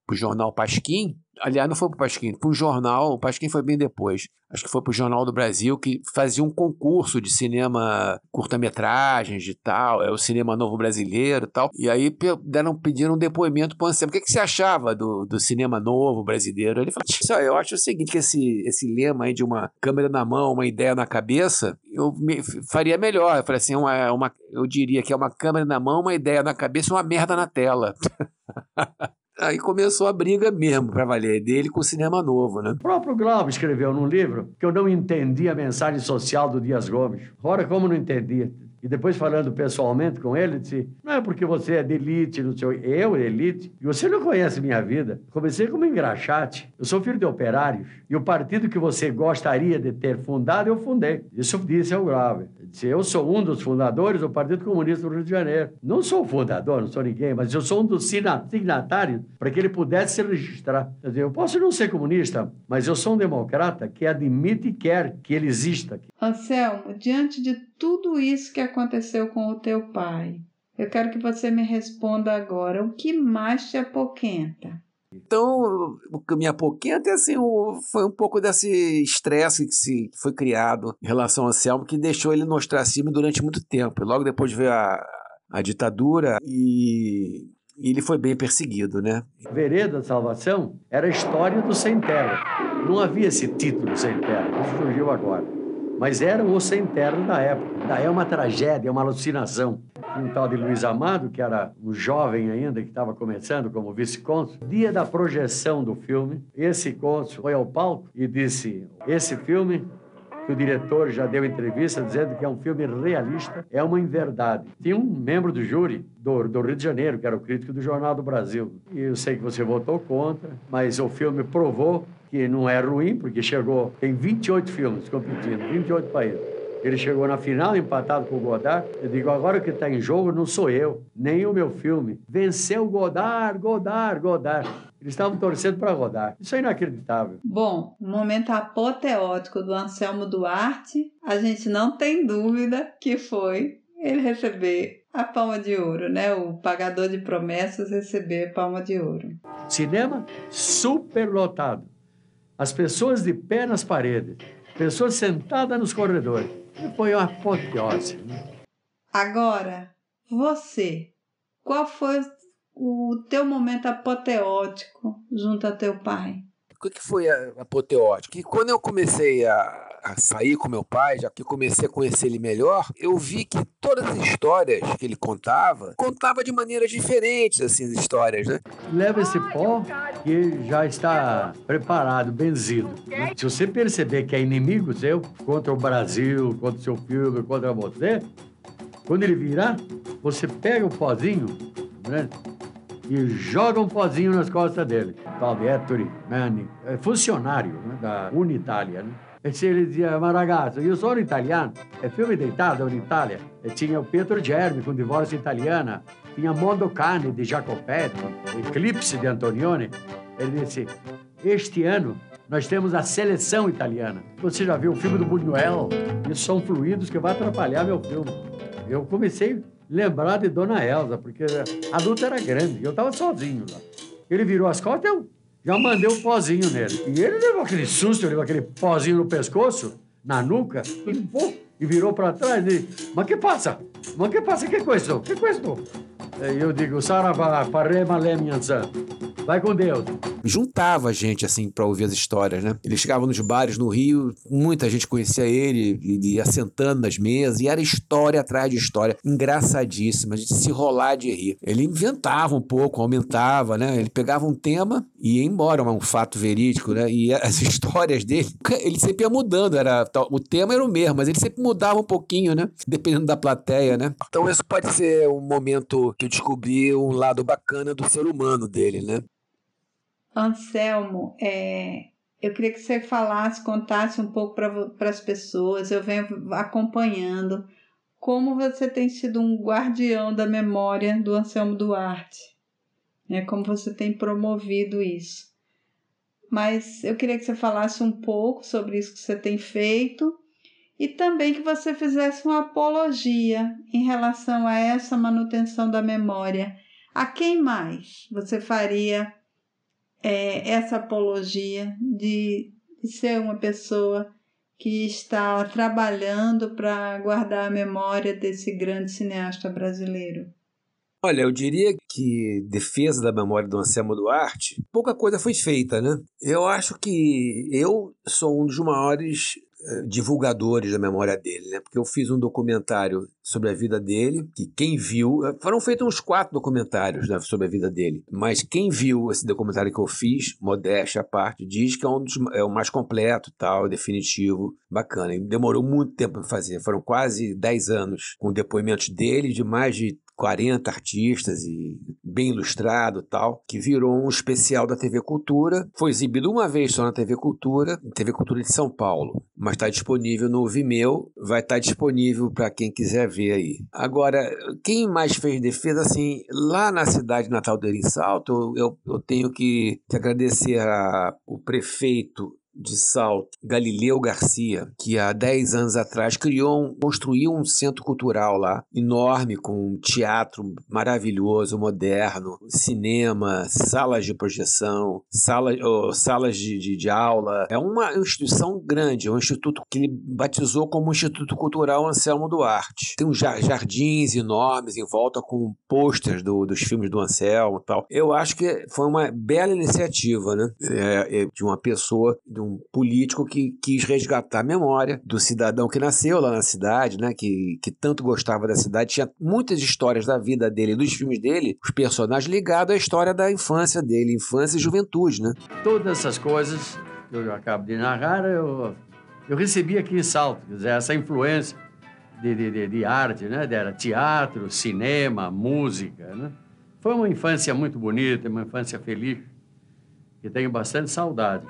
para o jornal Pasquim, aliás, não foi para o Pasquim, um jornal, o Pasquim foi bem depois, acho que foi para o Jornal do Brasil, que fazia um concurso de cinema curta-metragens e tal, é o cinema novo brasileiro e tal. E aí deram, pediram um depoimento para o Anselmo. O que, que você achava do, do cinema novo brasileiro? Ele falou: eu acho o seguinte, que esse, esse lema aí de uma câmera na mão, uma ideia na cabeça, eu me, faria melhor. Eu falei assim, uma, uma, eu diria que é uma câmera na mão, uma ideia na cabeça uma merda na tela. (laughs) Aí começou a briga mesmo, para valer, dele com o cinema novo, né? O próprio Glauber escreveu num livro que eu não entendi a mensagem social do Dias Gomes. Ora, como não entendia? E depois, falando pessoalmente com ele, disse: Não é porque você é de elite, não sei, eu, elite, e você não conhece minha vida. Comecei como engraxate. Eu sou filho de operários. E o partido que você gostaria de ter fundado, eu fundei. Isso disse ao Grave. Disse: Eu sou um dos fundadores do Partido Comunista do Rio de Janeiro. Não sou fundador, não sou ninguém, mas eu sou um dos signatários para que ele pudesse se registrar. Quer dizer, eu posso não ser comunista, mas eu sou um democrata que admite e quer que ele exista. Anselmo, diante de tudo isso que aconteceu com o teu pai. Eu quero que você me responda agora. O que mais te apoquenta? Então, o que me apoquenta é assim, foi um pouco desse estresse que se foi criado em relação ao Anselmo, que deixou ele no ostracismo durante muito tempo. Logo depois veio a, a ditadura e e ele foi bem perseguido, né? Vereda da Salvação era a história do Sem Terra. Não havia esse título Sem Terra, isso surgiu agora mas era o sem terra da época. Daí é uma tragédia, é uma alucinação. um tal de Luiz Amado, que era um jovem ainda, que estava começando como vice-cônsul. Dia da projeção do filme, esse cônsul foi ao palco e disse: Esse filme que o diretor já deu entrevista dizendo que é um filme realista, é uma inverdade. Tinha um membro do júri do, do, Rio de Janeiro, que era o crítico do Jornal do Brasil. E eu sei que você votou contra, mas o filme provou que não é ruim, porque chegou, tem 28 filmes competindo, 28 países. Ele chegou na final empatado com o Godard. Eu digo, agora que está em jogo não sou eu, nem o meu filme. Venceu Godard, Godard, Godard. Eles estavam torcendo para rodar. Isso é inacreditável. Bom, momento apoteótico do Anselmo Duarte, a gente não tem dúvida que foi ele receber a palma de ouro, né? O pagador de promessas receber a palma de ouro. Cinema superlotado. As pessoas de pé nas paredes, pessoas sentadas nos corredores. E foi uma apoteose. Né? Agora, você, qual foi o teu momento apoteótico junto a teu pai? O que foi apoteótico? Que quando eu comecei a, a, sair com meu pai, já que comecei a conhecer ele melhor, eu vi que todas as histórias que ele contava, contava de maneiras diferentes, assim, as histórias, né? Leva esse pó que já está preparado, benzido. Se você perceber que é inimigo seu, contra o Brasil, contra o seu filme, contra você, quando ele virar, você pega o pozinho, né? e joga um pozinho nas costas dele. Tal de Ettore Manning, é funcionário né, da Unitalia, né? E ele dizia, ma ragazzo, io sono italiano, é filme deitado in Itália. E tinha Pietro Germi com Divórcio Italiana, tinha Mondo Cane de Jacopetti, Eclipse de Antonioni. Ele disse, este ano nós temos a seleção italiana. Você já viu o filme do Buñuel? Isso são fluidos que vai atrapalhar meu filme. Eu comecei lembrar de Dona Elza, porque a luta era grande, eu estava sozinho lá. Ele virou as costas, eu já mandei um pozinho nele. E ele levou aquele susto, levou aquele pozinho no pescoço, na nuca, e, pô, e virou para trás e disse, mas que passa? Mas que passa? Que coisa? Que coisa? E eu digo, Saravá, parema lemianzan. Vai com Deus. Juntava a gente, assim, para ouvir as histórias, né? Ele chegava nos bares no Rio, muita gente conhecia ele, ele ia sentando nas mesas, e era história atrás de história, engraçadíssima, a gente se rolar de rir. Ele inventava um pouco, aumentava, né? Ele pegava um tema e ia embora, um fato verídico, né? E (laughs) as histórias dele, ele sempre ia mudando, era, o tema era o mesmo, mas ele sempre mudava um pouquinho, né? Dependendo da plateia, né? Então isso pode ser um momento que eu descobri um lado bacana do ser humano dele, né? Anselmo, é, eu queria que você falasse, contasse um pouco para as pessoas. Eu venho acompanhando como você tem sido um guardião da memória do Anselmo Duarte, né? como você tem promovido isso. Mas eu queria que você falasse um pouco sobre isso que você tem feito e também que você fizesse uma apologia em relação a essa manutenção da memória. A quem mais você faria é, essa apologia de, de ser uma pessoa que está trabalhando para guardar a memória desse grande cineasta brasileiro? Olha, eu diria que defesa da memória do Anselmo Duarte, pouca coisa foi feita, né? Eu acho que eu sou um dos maiores divulgadores da memória dele, né? Porque eu fiz um documentário sobre a vida dele, que quem viu, eh, foram feitos uns quatro documentários né, sobre a vida dele, mas quem viu esse documentário que eu fiz, modéstia à parte, diz que é, um dos, é o mais completo, tal, definitivo, bacana. E demorou muito tempo para fazer, foram quase 10 anos com depoimentos dele, de mais de 40 artistas e bem ilustrado tal, que virou um especial da TV Cultura. Foi exibido uma vez só na TV Cultura, TV Cultura de São Paulo, mas está disponível no Vimeo, vai estar tá disponível para quem quiser ver aí. Agora, quem mais fez defesa, assim, lá na cidade natal dele em Salto, eu, eu tenho que, que agradecer ao prefeito de Salto, Galileu Garcia, que há 10 anos atrás criou construiu um centro cultural lá, enorme, com um teatro maravilhoso, moderno, cinema, salas de projeção, sala, oh, salas de, de, de, aula. É uma instituição grande, é um instituto que ele batizou como Instituto Cultural Anselmo Duarte. Tem uns jardins enormes em volta com posters do, dos filmes do Anselmo e tal. Eu acho que foi uma bela iniciativa, né? É, é, de uma pessoa, de um político que quis resgatar a memória do cidadão que nasceu lá na cidade, né, que, que tanto gostava da cidade. Tinha muitas histórias da vida dele, dos filmes dele, os personagens ligados à história da infância dele, infância e juventude, né? Todas essas coisas que eu acabo de narrar, eu, eu recebi aqui em Salto, dizer, essa influência de, de, de arte, né? Era teatro, cinema, música, né? Foi uma infância muito bonita, uma infância feliz, que tenho bastante saudade.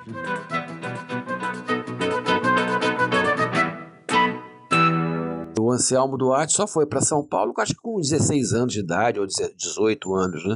Anselmo Duarte só foi para São Paulo, acho que com 16 anos de idade, ou 18 anos, né?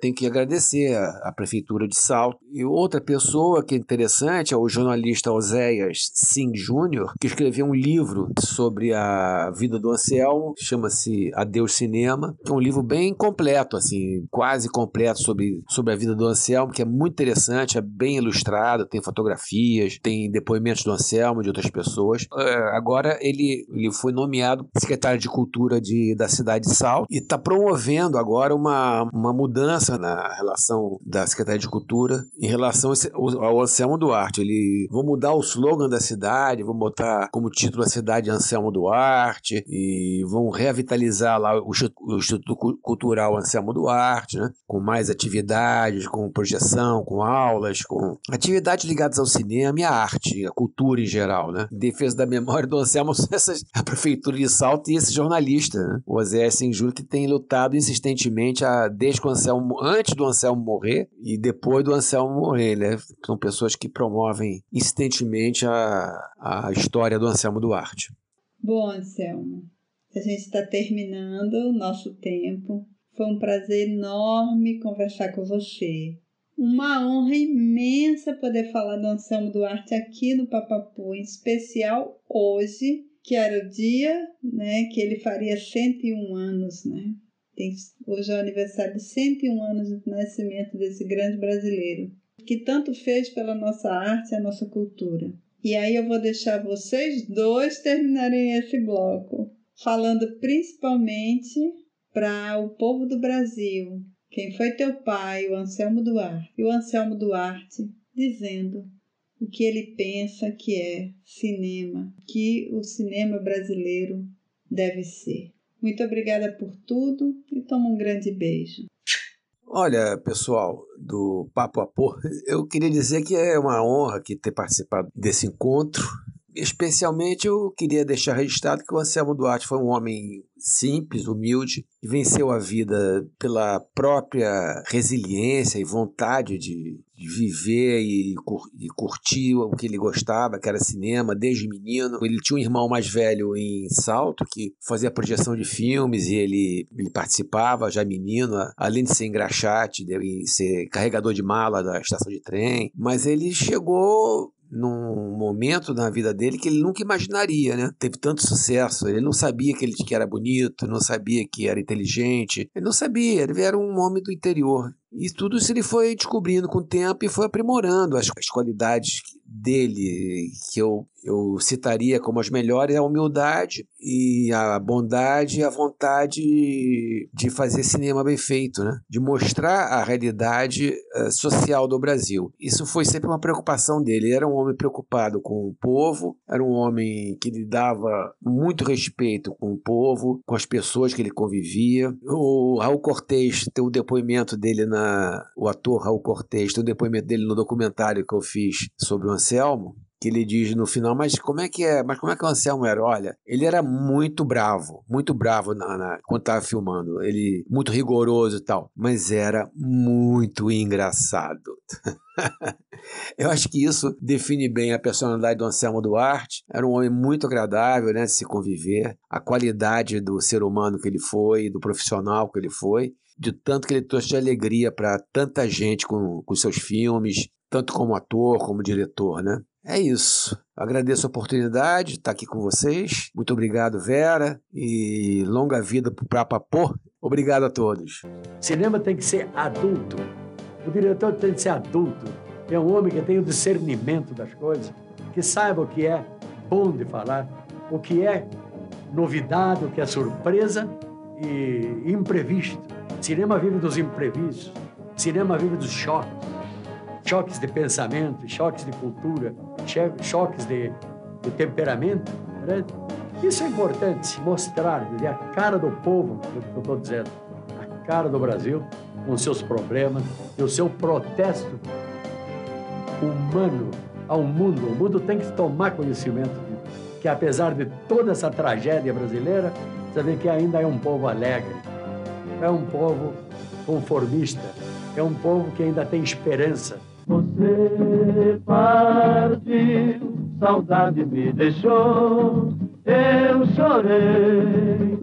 Tem que agradecer a, Prefeitura de Salto. E outra pessoa que é interessante é o jornalista Oséias Sim Júnior, que escreveu um livro sobre a vida do Anselmo, chama-se Adeus Cinema, que é um livro bem completo, assim, quase completo sobre, sobre a vida do Anselmo, que é muito interessante, é bem ilustrado, tem fotografias, tem depoimentos do Anselmo, de outras pessoas. É, agora ele, ele foi nomeado nomeado secretário de Cultura de, da cidade de Salto e está promovendo agora uma, uma mudança na relação da Secretaria de Cultura em relação ao Anselmo Duarte. Ele vão mudar o slogan da cidade, vão botar como título a cidade Anselmo Duarte e vão revitalizar lá o Instituto Cultural Anselmo Duarte, né? com mais atividades, com projeção, com aulas, com atividades ligadas ao cinema e à arte, à cultura em geral. Né? Defesa da memória do Anselmo, (laughs) a prefeitura de Salto e esse jornalista, né? o Osés Senjuro, que tem lutado insistentemente a, desde o Anselmo, antes do Anselmo morrer e depois do Anselmo morrer. Né? São pessoas que promovem insistentemente a, a história do Anselmo Duarte. Bom, Anselmo, a gente está terminando o nosso tempo. Foi um prazer enorme conversar com você. Uma honra imensa poder falar do Anselmo Duarte aqui no Papapu, em especial hoje, que era o dia né, que ele faria 101 anos. Né? Tem, hoje é o aniversário de 101 anos do nascimento desse grande brasileiro, que tanto fez pela nossa arte e a nossa cultura. E aí eu vou deixar vocês dois terminarem esse bloco, falando principalmente para o povo do Brasil, quem foi teu pai, o Anselmo Duarte, e o Anselmo Duarte dizendo o que ele pensa que é cinema, que o cinema brasileiro deve ser. Muito obrigada por tudo e toma um grande beijo. Olha, pessoal do Papo a Pô, (laughs) eu queria dizer que é uma honra aqui ter participado desse encontro. Especialmente eu queria deixar registrado que o Anselmo Duarte foi um homem simples, humilde, que venceu a vida pela própria resiliência e vontade de, de viver e, curtir o que ele gostava, que era cinema, desde menino. Ele tinha um irmão mais velho em Salto, que fazia projeção de filmes e ele, ele participava já menino, além de ser engraxate, de ser carregador de mala da estação de trem. Mas ele chegou num momento na vida dele que ele nunca imaginaria, né? Teve tanto sucesso, ele não sabia que ele que era bonito, não sabia que era inteligente, ele não sabia, ele era um homem do interior. E tudo isso ele foi descobrindo com o tempo e foi aprimorando as, as qualidades dele, que eu, eu citaria como as melhores, a humildade e a bondade e a vontade de fazer cinema bem feito, né? de mostrar a realidade uh, social do Brasil. Isso foi sempre uma preocupação dele. Ele era um homem preocupado com o povo, era um homem que lhe dava muito respeito com o povo, com as pessoas que ele convivia. O Raul Cortez tem o depoimento dele na o ator Raul Cortez, tem um depoimento dele no documentário que eu fiz sobre o Anselmo, que ele diz no final, mas como é que é? Mas como é que o Anselmo era? Olha, ele era muito bravo, muito bravo na, na, quando estava filmando, ele muito rigoroso e tal, mas era muito engraçado. (laughs) Eu acho que isso define bem a personalidade do Anselmo Duarte. Era um homem muito agradável né, de se conviver, a qualidade do ser humano que ele foi, do profissional que ele foi de tanto que ele trouxe de alegria para tanta gente com, com seus filmes, tanto como ator, como diretor, né? É isso. Agradeço a oportunidade de estar aqui com vocês. Muito obrigado, Vera. E longa vida para Papô. Obrigado a todos. Cinema tem que ser adulto. O diretor tem que ser adulto. É um homem que tem o discernimento das coisas, que saiba o que é bom de falar, o que é novidade, o que é surpresa e imprevisto. Cinema vive dos imprevistos. Cinema vive dos choques. Choques de pensamento, choques de cultura, choques de, de temperamento. Né? Isso é importante, mostrar a cara do povo, que eu estou dizendo, a cara do Brasil, com seus problemas e o seu protesto humano ao mundo. O mundo tem que tomar conhecimento de, que, apesar de toda essa tragédia brasileira, você vê que ainda é um povo alegre, é um povo conformista, é um povo que ainda tem esperança. Você partiu, saudade me deixou, eu chorei.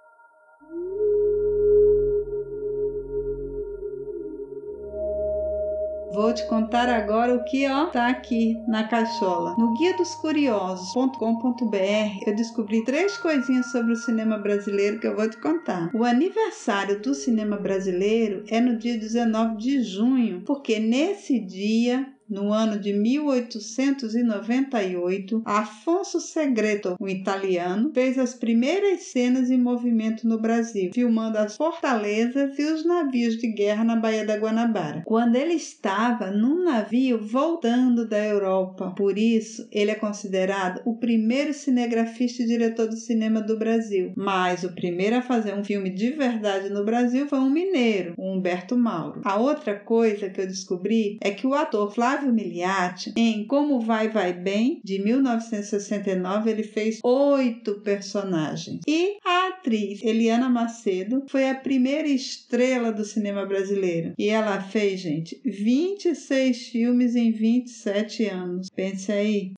Vou te contar agora o que ó tá aqui na caixola. No guia dos curiosos.com.br eu descobri três coisinhas sobre o cinema brasileiro que eu vou te contar. O aniversário do cinema brasileiro é no dia 19 de junho, porque nesse dia no ano de 1898, Afonso Segreto, um italiano, fez as primeiras cenas em movimento no Brasil, filmando as fortalezas e os navios de guerra na Baía da Guanabara, quando ele estava num navio voltando da Europa. Por isso, ele é considerado o primeiro cinegrafista e diretor do cinema do Brasil. Mas o primeiro a fazer um filme de verdade no Brasil foi um mineiro, o Humberto Mauro. A outra coisa que eu descobri é que o ator Flávio Flávio Miliati, em Como Vai Vai Bem, de 1969, ele fez oito personagens. E a atriz Eliana Macedo foi a primeira estrela do cinema brasileiro. E ela fez, gente, 26 filmes em 27 anos. Pense aí.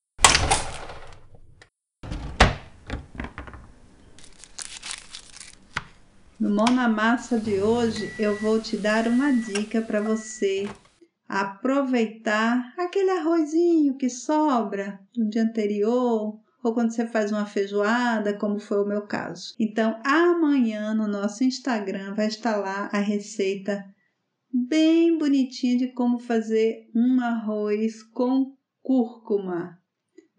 No Mão na Massa de hoje, eu vou te dar uma dica para você aproveitar aquele arrozinho que sobra do dia anterior ou quando você faz uma feijoada, como foi o meu caso. Então, amanhã no nosso Instagram vai estar lá a receita bem bonitinha de como fazer um arroz com cúrcuma.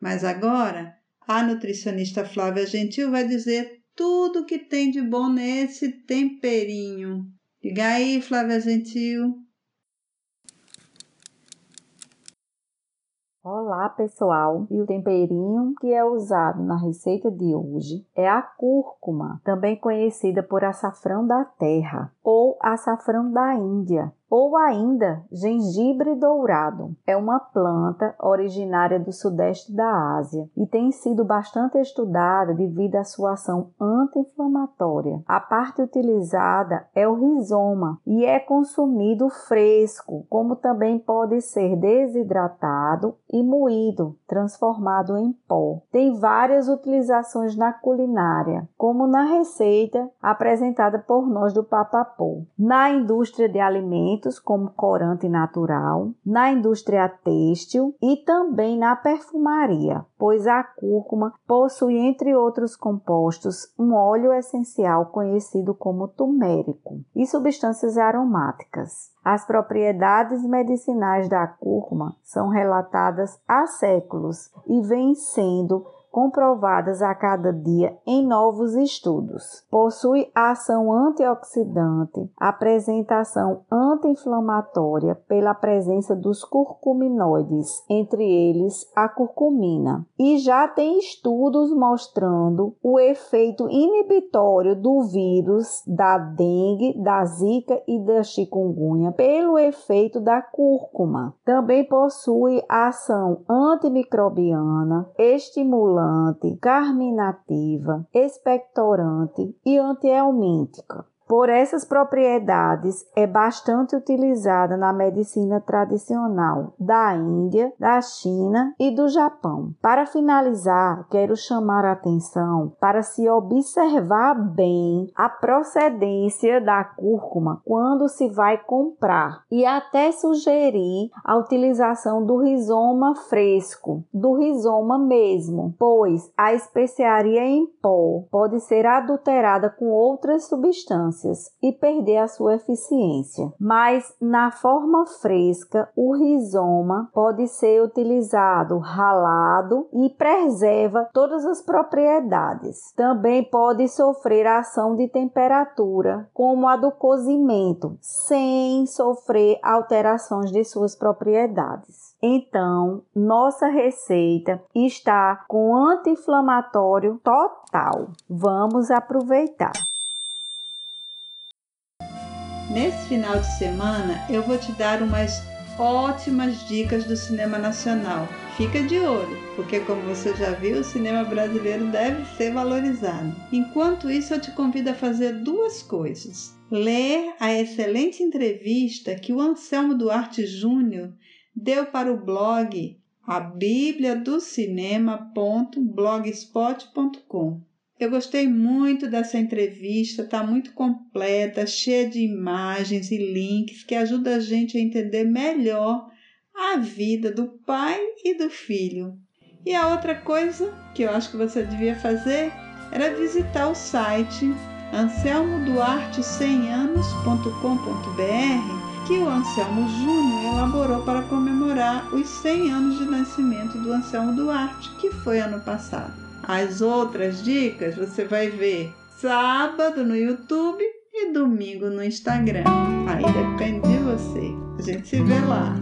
Mas agora, a nutricionista Flávia Gentil vai dizer tudo que tem de bom nesse temperinho. Diga aí, Flávia Gentil. Olá pessoal, e o temperinho que é usado na receita de hoje é a cúrcuma, também conhecida por açafrão da terra ou açafrão da Índia ou ainda gengibre dourado. É uma planta originária do sudeste da Ásia e tem sido bastante estudada devido à sua ação anti-inflamatória. A parte utilizada é o rizoma e é consumido fresco, como também pode ser desidratado e moído, transformado em pó. Tem várias utilizações na culinária, como na receita apresentada por nós do Papapô. Na indústria de alimentos como corante natural, na indústria têxtil e também na perfumaria, pois a cúrcuma possui, entre outros compostos, um óleo essencial conhecido como turmérico e substâncias aromáticas. As propriedades medicinais da cúrcuma são relatadas há séculos e vêm sendo comprovadas a cada dia em novos estudos. Possui ação antioxidante, apresentação anti-inflamatória pela presença dos curcuminoides, entre eles a curcumina, e já tem estudos mostrando o efeito inibitório do vírus da dengue, da zika e da chikungunya pelo efeito da cúrcuma. Também possui ação antimicrobiana, estimulante carminativa, expectorante e antielmíntica. Por essas propriedades, é bastante utilizada na medicina tradicional da Índia, da China e do Japão. Para finalizar, quero chamar a atenção para se observar bem a procedência da cúrcuma quando se vai comprar e até sugerir a utilização do rizoma fresco, do rizoma mesmo, pois a especiaria em pó pode ser adulterada com outras substâncias substâncias e perder a sua eficiência. Mas na forma fresca, o rizoma pode ser utilizado ralado e preserva todas as propriedades. Também pode sofrer ação de temperatura, como a do cozimento, sem sofrer alterações de suas propriedades. Então, nossa receita está com anti-inflamatório total. Vamos aproveitar. Nesse final de semana, eu vou te dar umas ótimas dicas do cinema nacional. Fica de olho, porque como você já viu, o cinema brasileiro deve ser valorizado. Enquanto isso, eu te convido a fazer duas coisas. Ler a excelente entrevista que o Anselmo Duarte Júnior deu para o blog a Bíblia do Cinema.blogspot.com. Eu gostei muito dessa entrevista, está muito completa, cheia de imagens e links que ajuda a gente a entender melhor a vida do pai e do filho. E a outra coisa que eu acho que você devia fazer era visitar o site anselmoduarte100anos.com.br que o Anselmo Júnior elaborou para comemorar os 100 anos de nascimento do Anselmo Duarte, que foi ano passado. As outras dicas você vai ver sábado no YouTube e domingo no Instagram. Aí depende de você. A gente se vê lá.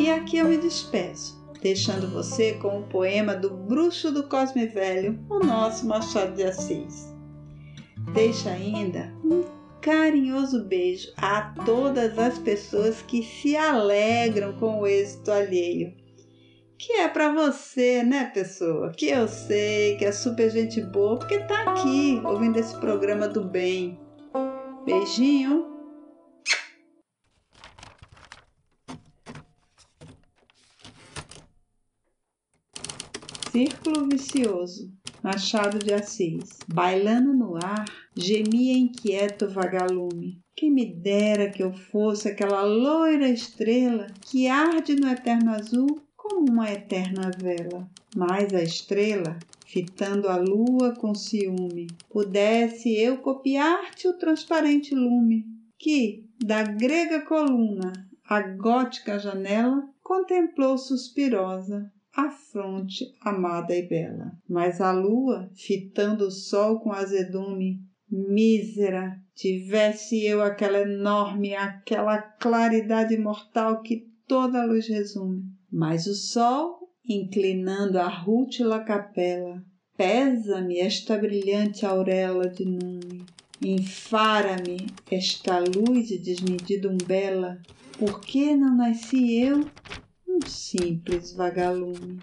E aqui eu me despeço, deixando você com o poema do Bruxo do Cosme Velho, o nosso Machado de Assis. Deixa ainda um carinhoso beijo a todas as pessoas que se alegram com o êxito alheio. Que é para você, né, pessoa? Que eu sei que é super gente boa, porque tá aqui ouvindo esse programa do bem. Beijinho. Círculo vicioso. Machado de Assis. Bailando no ar, gemia inquieto vagalume. Quem me dera que eu fosse aquela loira estrela que arde no eterno azul como uma eterna vela. Mas a estrela, fitando a lua com ciúme, pudesse eu copiar-te o transparente lume, que, da grega coluna à gótica janela, contemplou suspirosa a fronte amada e bela. Mas a lua, fitando o sol com azedume, mísera, tivesse eu aquela enorme, aquela claridade mortal que toda a luz resume. Mas o sol, inclinando a rútila capela, pesa-me esta brilhante auréola de nume. Enfara-me esta luz de desmedida umbela, por que não nasci eu um simples vagalume.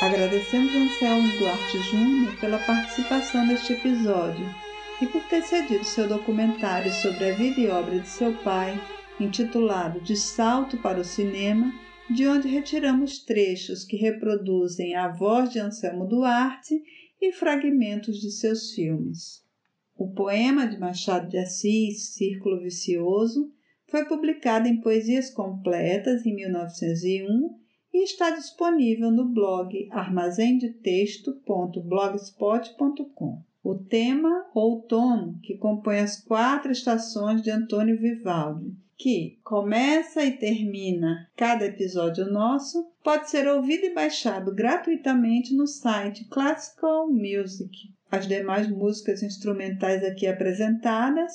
Agradecemos Anselmo Duarte Júnior pela participação neste episódio e por ter cedido seu documentário sobre a vida e obra de seu pai, intitulado De Salto para o Cinema, de onde retiramos trechos que reproduzem a voz de Anselmo Duarte e fragmentos de seus filmes. O poema de Machado de Assis, Círculo Vicioso, foi publicado em Poesias Completas em 1901 e está disponível no blog armazémdetexto.blogspot.com. O tema Outono, que compõe as quatro estações de Antônio Vivaldi, que começa e termina cada episódio nosso, pode ser ouvido e baixado gratuitamente no site Classical Music. As demais músicas instrumentais aqui apresentadas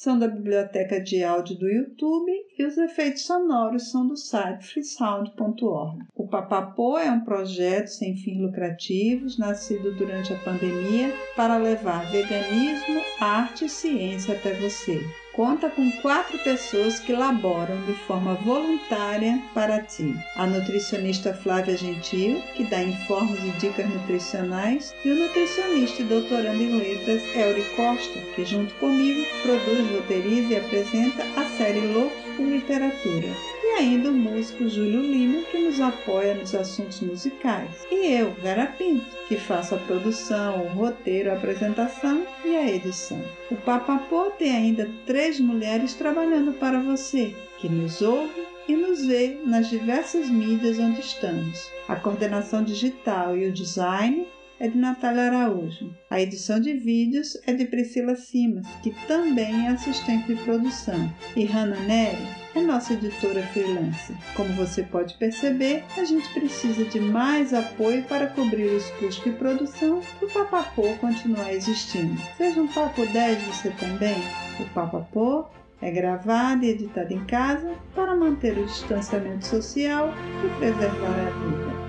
são da biblioteca de áudio do YouTube e os efeitos sonoros são do site freesound.org. O Papapô é um projeto sem fins lucrativos, nascido durante a pandemia para levar veganismo, arte e ciência até você conta com quatro pessoas que laboram de forma voluntária para ti. A nutricionista Flávia Gentil, que dá informes e dicas nutricionais, e o nutricionista e doutorando em letras Elri Costa, que junto comigo produz, roteiriza e apresenta a série Loucos por Literatura. E ainda o músico Júlio Lima, que nos apoia nos assuntos musicais. E eu, Vera Pinto, que faço a produção, o roteiro, a apresentação e a edição. O Papapô tem ainda três mulheres trabalhando para você, que nos ouve e nos vê nas diversas mídias onde estamos. A coordenação digital e o design é de Natália Araújo. A edição de vídeos é de Priscila Simas, que também é assistente de produção. E Hannah Neri é nossa editora freelance. Como você pode perceber, a gente precisa de mais apoio para cobrir os custos de produção para o Papapô continuar existindo. Seja um Papo 10 você também. O Papapô é gravado e editado em casa para manter o distanciamento social e preservar a vida.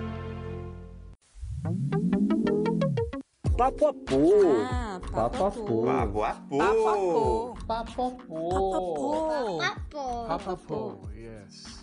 Papo a pô. Ah, Papo a pô. Papo a pô. Papo a pô. Papo a pô. Papapô, yes.